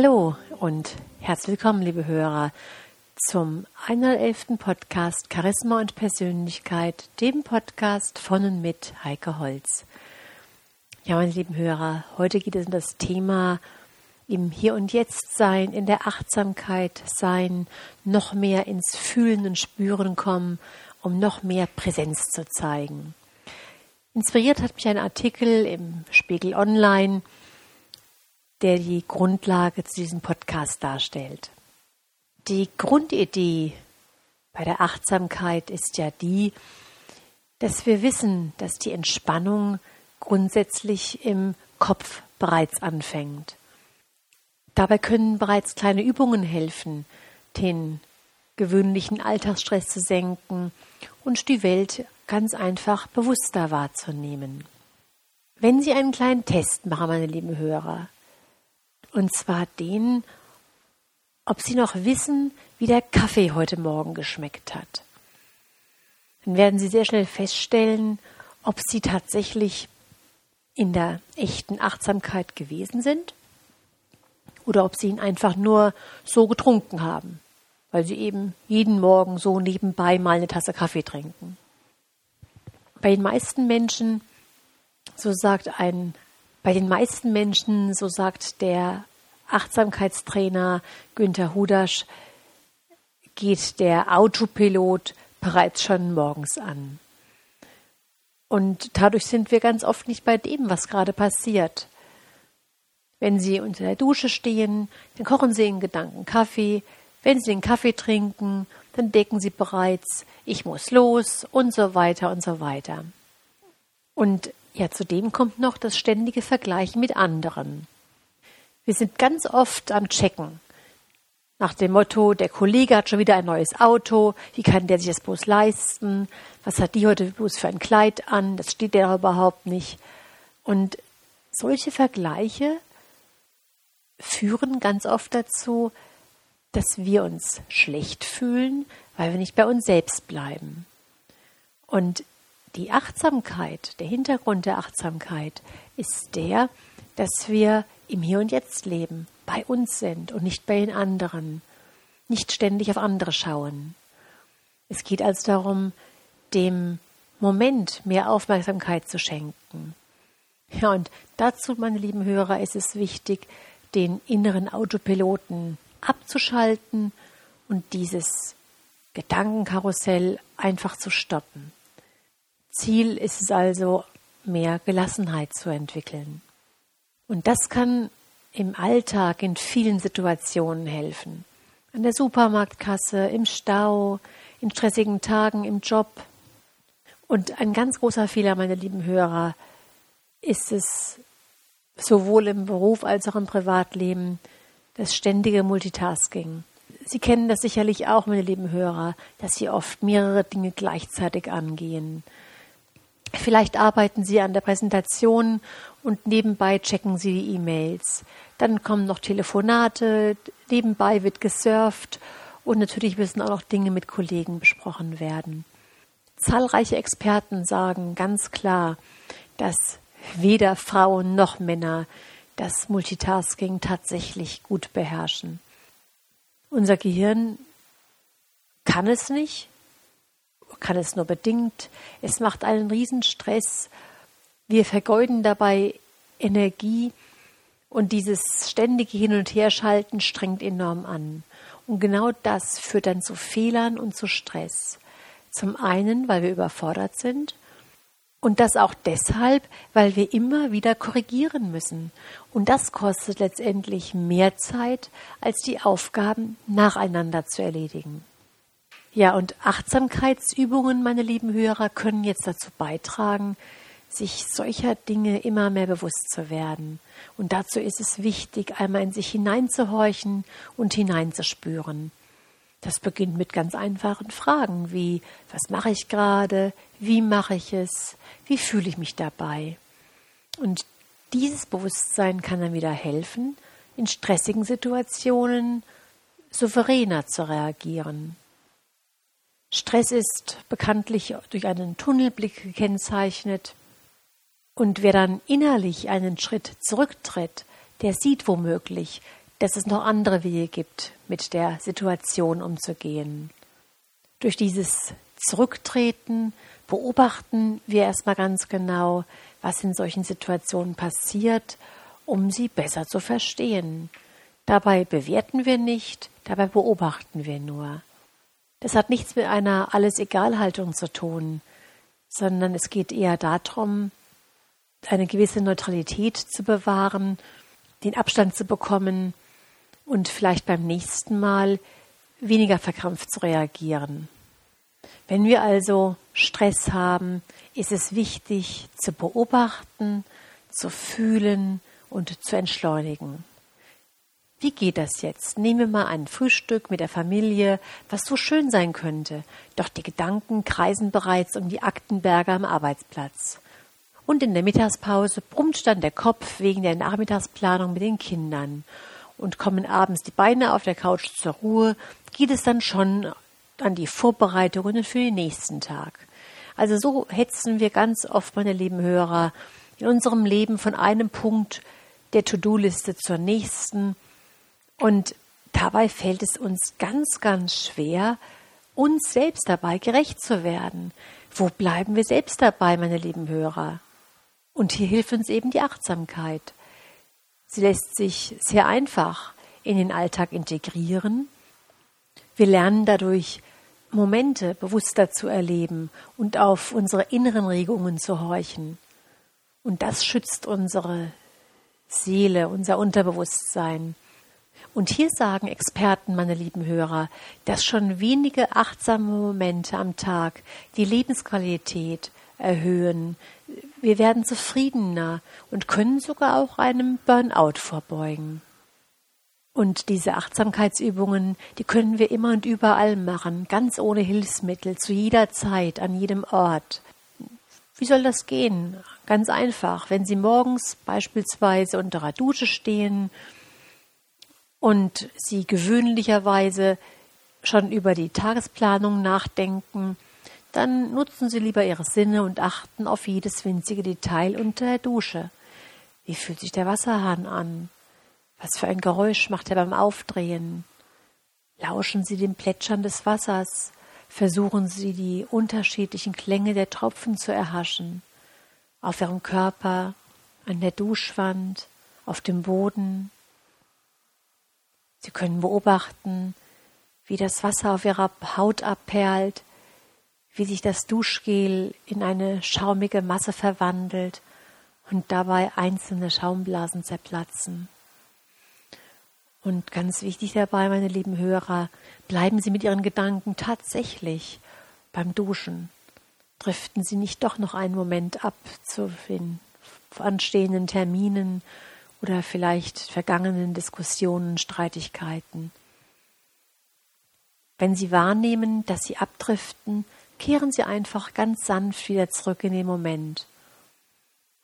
Hallo und herzlich willkommen, liebe Hörer, zum 111. Podcast Charisma und Persönlichkeit, dem Podcast von und mit Heike Holz. Ja, meine lieben Hörer, heute geht es um das Thema im Hier und Jetzt sein, in der Achtsamkeit sein, noch mehr ins Fühlen und Spüren kommen, um noch mehr Präsenz zu zeigen. Inspiriert hat mich ein Artikel im Spiegel Online, der die Grundlage zu diesem Podcast darstellt. Die Grundidee bei der Achtsamkeit ist ja die, dass wir wissen, dass die Entspannung grundsätzlich im Kopf bereits anfängt. Dabei können bereits kleine Übungen helfen, den gewöhnlichen Alltagsstress zu senken und die Welt ganz einfach bewusster wahrzunehmen. Wenn Sie einen kleinen Test machen, meine lieben Hörer, und zwar den, ob Sie noch wissen, wie der Kaffee heute Morgen geschmeckt hat. Dann werden Sie sehr schnell feststellen, ob Sie tatsächlich in der echten Achtsamkeit gewesen sind oder ob Sie ihn einfach nur so getrunken haben, weil Sie eben jeden Morgen so nebenbei mal eine Tasse Kaffee trinken. Bei den meisten Menschen, so sagt ein bei den meisten Menschen, so sagt der Achtsamkeitstrainer Günther Hudasch, geht der Autopilot bereits schon morgens an. Und dadurch sind wir ganz oft nicht bei dem, was gerade passiert. Wenn Sie unter der Dusche stehen, dann kochen Sie in Gedanken Kaffee. Wenn Sie den Kaffee trinken, dann denken Sie bereits, ich muss los und so weiter und so weiter. Und ja, zudem kommt noch das ständige Vergleichen mit anderen. Wir sind ganz oft am Checken. Nach dem Motto, der Kollege hat schon wieder ein neues Auto, wie kann der sich das bloß leisten? Was hat die heute bloß für ein Kleid an? Das steht der überhaupt nicht. Und solche Vergleiche führen ganz oft dazu, dass wir uns schlecht fühlen, weil wir nicht bei uns selbst bleiben. Und die Achtsamkeit, der Hintergrund der Achtsamkeit ist der, dass wir im Hier und Jetzt leben, bei uns sind und nicht bei den anderen, nicht ständig auf andere schauen. Es geht also darum, dem Moment mehr Aufmerksamkeit zu schenken. Ja, und dazu, meine lieben Hörer, ist es wichtig, den inneren Autopiloten abzuschalten und dieses Gedankenkarussell einfach zu stoppen. Ziel ist es also, mehr Gelassenheit zu entwickeln. Und das kann im Alltag in vielen Situationen helfen. An der Supermarktkasse, im Stau, in stressigen Tagen, im Job. Und ein ganz großer Fehler, meine lieben Hörer, ist es sowohl im Beruf als auch im Privatleben, das ständige Multitasking. Sie kennen das sicherlich auch, meine lieben Hörer, dass Sie oft mehrere Dinge gleichzeitig angehen. Vielleicht arbeiten Sie an der Präsentation und nebenbei checken Sie die E-Mails. Dann kommen noch Telefonate, nebenbei wird gesurft und natürlich müssen auch noch Dinge mit Kollegen besprochen werden. Zahlreiche Experten sagen ganz klar, dass weder Frauen noch Männer das Multitasking tatsächlich gut beherrschen. Unser Gehirn kann es nicht, kann es nur bedingt. Es macht einen Riesenstress. Wir vergeuden dabei Energie und dieses ständige Hin- und Herschalten strengt enorm an. Und genau das führt dann zu Fehlern und zu Stress. Zum einen, weil wir überfordert sind und das auch deshalb, weil wir immer wieder korrigieren müssen. Und das kostet letztendlich mehr Zeit, als die Aufgaben nacheinander zu erledigen. Ja, und Achtsamkeitsübungen, meine lieben Hörer, können jetzt dazu beitragen, sich solcher Dinge immer mehr bewusst zu werden. Und dazu ist es wichtig, einmal in sich hineinzuhorchen und hineinzuspüren. Das beginnt mit ganz einfachen Fragen wie, was mache ich gerade? Wie mache ich es? Wie fühle ich mich dabei? Und dieses Bewusstsein kann dann wieder helfen, in stressigen Situationen souveräner zu reagieren. Stress ist bekanntlich durch einen Tunnelblick gekennzeichnet. Und wer dann innerlich einen Schritt zurücktritt, der sieht womöglich, dass es noch andere Wege gibt, mit der Situation umzugehen. Durch dieses Zurücktreten beobachten wir erstmal ganz genau, was in solchen Situationen passiert, um sie besser zu verstehen. Dabei bewerten wir nicht, dabei beobachten wir nur. Das hat nichts mit einer Alles-Egal-Haltung zu tun, sondern es geht eher darum, eine gewisse Neutralität zu bewahren, den Abstand zu bekommen und vielleicht beim nächsten Mal weniger verkrampft zu reagieren. Wenn wir also Stress haben, ist es wichtig zu beobachten, zu fühlen und zu entschleunigen. Wie geht das jetzt? Nehmen wir mal ein Frühstück mit der Familie, was so schön sein könnte, doch die Gedanken kreisen bereits um die Aktenberge am Arbeitsplatz. Und in der Mittagspause brummt dann der Kopf wegen der Nachmittagsplanung mit den Kindern. Und kommen abends die Beine auf der Couch zur Ruhe, geht es dann schon an die Vorbereitungen für den nächsten Tag. Also so hetzen wir ganz oft, meine lieben Hörer, in unserem Leben von einem Punkt der To-Do-Liste zur nächsten und dabei fällt es uns ganz, ganz schwer, uns selbst dabei gerecht zu werden. Wo bleiben wir selbst dabei, meine lieben Hörer? Und hier hilft uns eben die Achtsamkeit. Sie lässt sich sehr einfach in den Alltag integrieren. Wir lernen dadurch Momente bewusster zu erleben und auf unsere inneren Regungen zu horchen. Und das schützt unsere Seele, unser Unterbewusstsein. Und hier sagen Experten, meine lieben Hörer, dass schon wenige achtsame Momente am Tag die Lebensqualität erhöhen. Wir werden zufriedener und können sogar auch einem Burnout vorbeugen. Und diese Achtsamkeitsübungen, die können wir immer und überall machen, ganz ohne Hilfsmittel, zu jeder Zeit, an jedem Ort. Wie soll das gehen? Ganz einfach. Wenn Sie morgens beispielsweise unter einer Dusche stehen und Sie gewöhnlicherweise schon über die Tagesplanung nachdenken, dann nutzen Sie lieber Ihre Sinne und achten auf jedes winzige Detail unter der Dusche. Wie fühlt sich der Wasserhahn an? Was für ein Geräusch macht er beim Aufdrehen? Lauschen Sie dem Plätschern des Wassers, versuchen Sie die unterschiedlichen Klänge der Tropfen zu erhaschen. Auf Ihrem Körper, an der Duschwand, auf dem Boden, Sie können beobachten, wie das Wasser auf ihrer Haut abperlt, wie sich das Duschgel in eine schaumige Masse verwandelt und dabei einzelne Schaumblasen zerplatzen. Und ganz wichtig dabei, meine lieben Hörer, bleiben Sie mit Ihren Gedanken tatsächlich beim Duschen. Driften Sie nicht doch noch einen Moment ab zu den anstehenden Terminen oder vielleicht vergangenen Diskussionen, Streitigkeiten. Wenn Sie wahrnehmen, dass Sie abdriften, kehren Sie einfach ganz sanft wieder zurück in den Moment.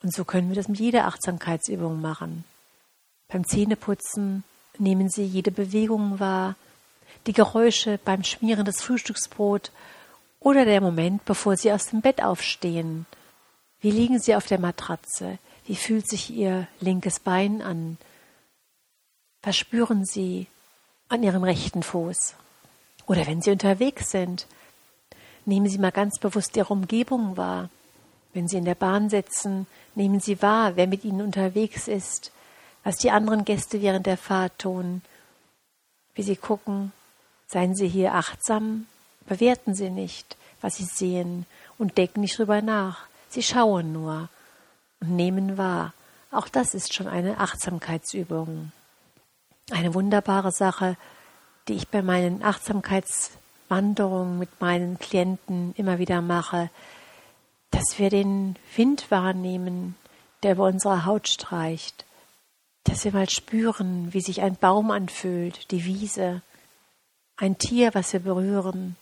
Und so können wir das mit jeder Achtsamkeitsübung machen. Beim Zähneputzen nehmen Sie jede Bewegung wahr, die Geräusche beim Schmieren des Frühstücksbrot oder der Moment, bevor Sie aus dem Bett aufstehen. Wie liegen Sie auf der Matratze? Wie fühlt sich Ihr linkes Bein an? Was spüren Sie an Ihrem rechten Fuß? Oder wenn Sie unterwegs sind, nehmen Sie mal ganz bewusst Ihre Umgebung wahr. Wenn Sie in der Bahn sitzen, nehmen Sie wahr, wer mit Ihnen unterwegs ist, was die anderen Gäste während der Fahrt tun, wie Sie gucken. Seien Sie hier achtsam, bewerten Sie nicht, was Sie sehen und denken nicht drüber nach. Sie schauen nur und nehmen wahr. Auch das ist schon eine Achtsamkeitsübung. Eine wunderbare Sache, die ich bei meinen Achtsamkeitswanderungen mit meinen Klienten immer wieder mache, dass wir den Wind wahrnehmen, der über unsere Haut streicht, dass wir mal spüren, wie sich ein Baum anfühlt, die Wiese, ein Tier, was wir berühren,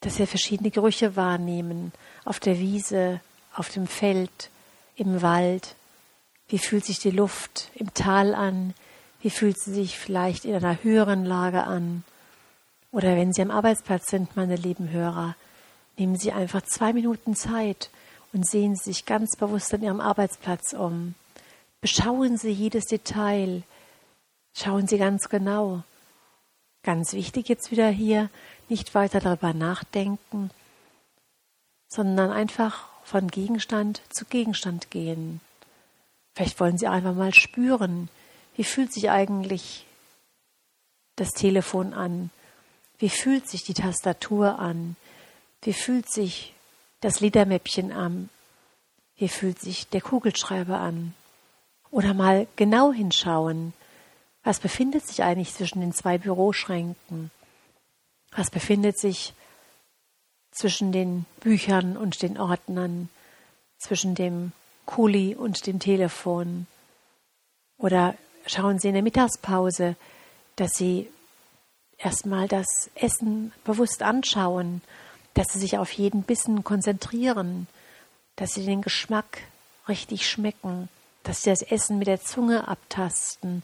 dass wir verschiedene Gerüche wahrnehmen, auf der Wiese, auf dem Feld, im Wald? Wie fühlt sich die Luft im Tal an? Wie fühlt sie sich vielleicht in einer höheren Lage an? Oder wenn Sie am Arbeitsplatz sind, meine lieben Hörer, nehmen Sie einfach zwei Minuten Zeit und sehen Sie sich ganz bewusst an Ihrem Arbeitsplatz um. Beschauen Sie jedes Detail. Schauen Sie ganz genau. Ganz wichtig jetzt wieder hier, nicht weiter darüber nachdenken, sondern einfach von Gegenstand zu Gegenstand gehen. Vielleicht wollen Sie einfach mal spüren, wie fühlt sich eigentlich das Telefon an? Wie fühlt sich die Tastatur an? Wie fühlt sich das Liedermäppchen an? Wie fühlt sich der Kugelschreiber an? Oder mal genau hinschauen. Was befindet sich eigentlich zwischen den zwei Büroschränken? Was befindet sich zwischen den Büchern und den Ordnern, zwischen dem Kuli und dem Telefon? Oder schauen Sie in der Mittagspause, dass Sie erstmal das Essen bewusst anschauen, dass Sie sich auf jeden Bissen konzentrieren, dass Sie den Geschmack richtig schmecken, dass Sie das Essen mit der Zunge abtasten,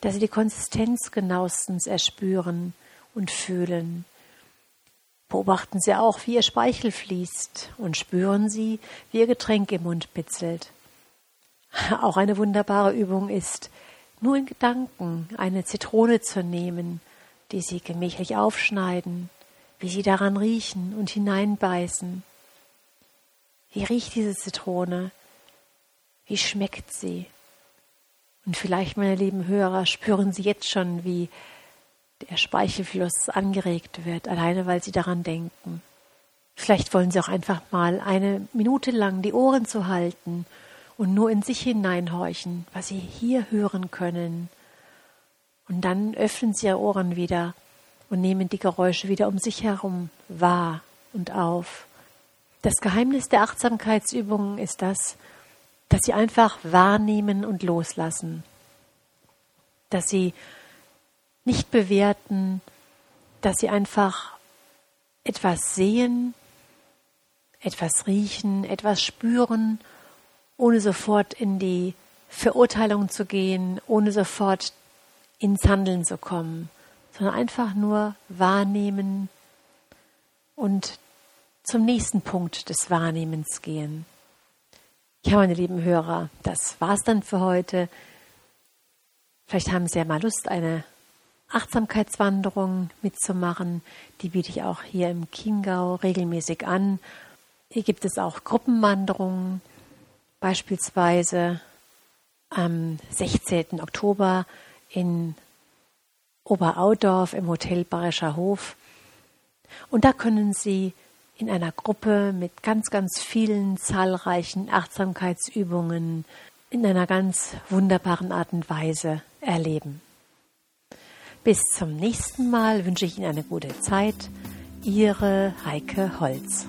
dass Sie die Konsistenz genauestens erspüren und fühlen. Beobachten Sie auch, wie Ihr Speichel fließt und spüren Sie, wie Ihr Getränk im Mund bitzelt. Auch eine wunderbare Übung ist, nur in Gedanken eine Zitrone zu nehmen, die Sie gemächlich aufschneiden, wie Sie daran riechen und hineinbeißen. Wie riecht diese Zitrone? Wie schmeckt sie? Und vielleicht, meine lieben Hörer, spüren Sie jetzt schon, wie der Speichelfluss angeregt wird, alleine weil Sie daran denken. Vielleicht wollen Sie auch einfach mal eine Minute lang die Ohren zu halten und nur in sich hineinhorchen, was Sie hier hören können. Und dann öffnen Sie Ihre Ohren wieder und nehmen die Geräusche wieder um sich herum wahr und auf. Das Geheimnis der Achtsamkeitsübungen ist das, dass Sie einfach wahrnehmen und loslassen. Dass Sie nicht bewerten, dass Sie einfach etwas sehen, etwas riechen, etwas spüren ohne sofort in die Verurteilung zu gehen, ohne sofort ins Handeln zu kommen, sondern einfach nur wahrnehmen und zum nächsten Punkt des Wahrnehmens gehen. Ja, meine lieben Hörer, das war's dann für heute. Vielleicht haben Sie ja mal Lust, eine Achtsamkeitswanderung mitzumachen. Die biete ich auch hier im Chiemgau regelmäßig an. Hier gibt es auch Gruppenwanderungen beispielsweise am 16. Oktober in Oberaudorf im Hotel Bayerischer Hof. Und da können Sie in einer Gruppe mit ganz, ganz vielen zahlreichen Achtsamkeitsübungen in einer ganz wunderbaren Art und Weise erleben. Bis zum nächsten Mal wünsche ich Ihnen eine gute Zeit. Ihre Heike Holz.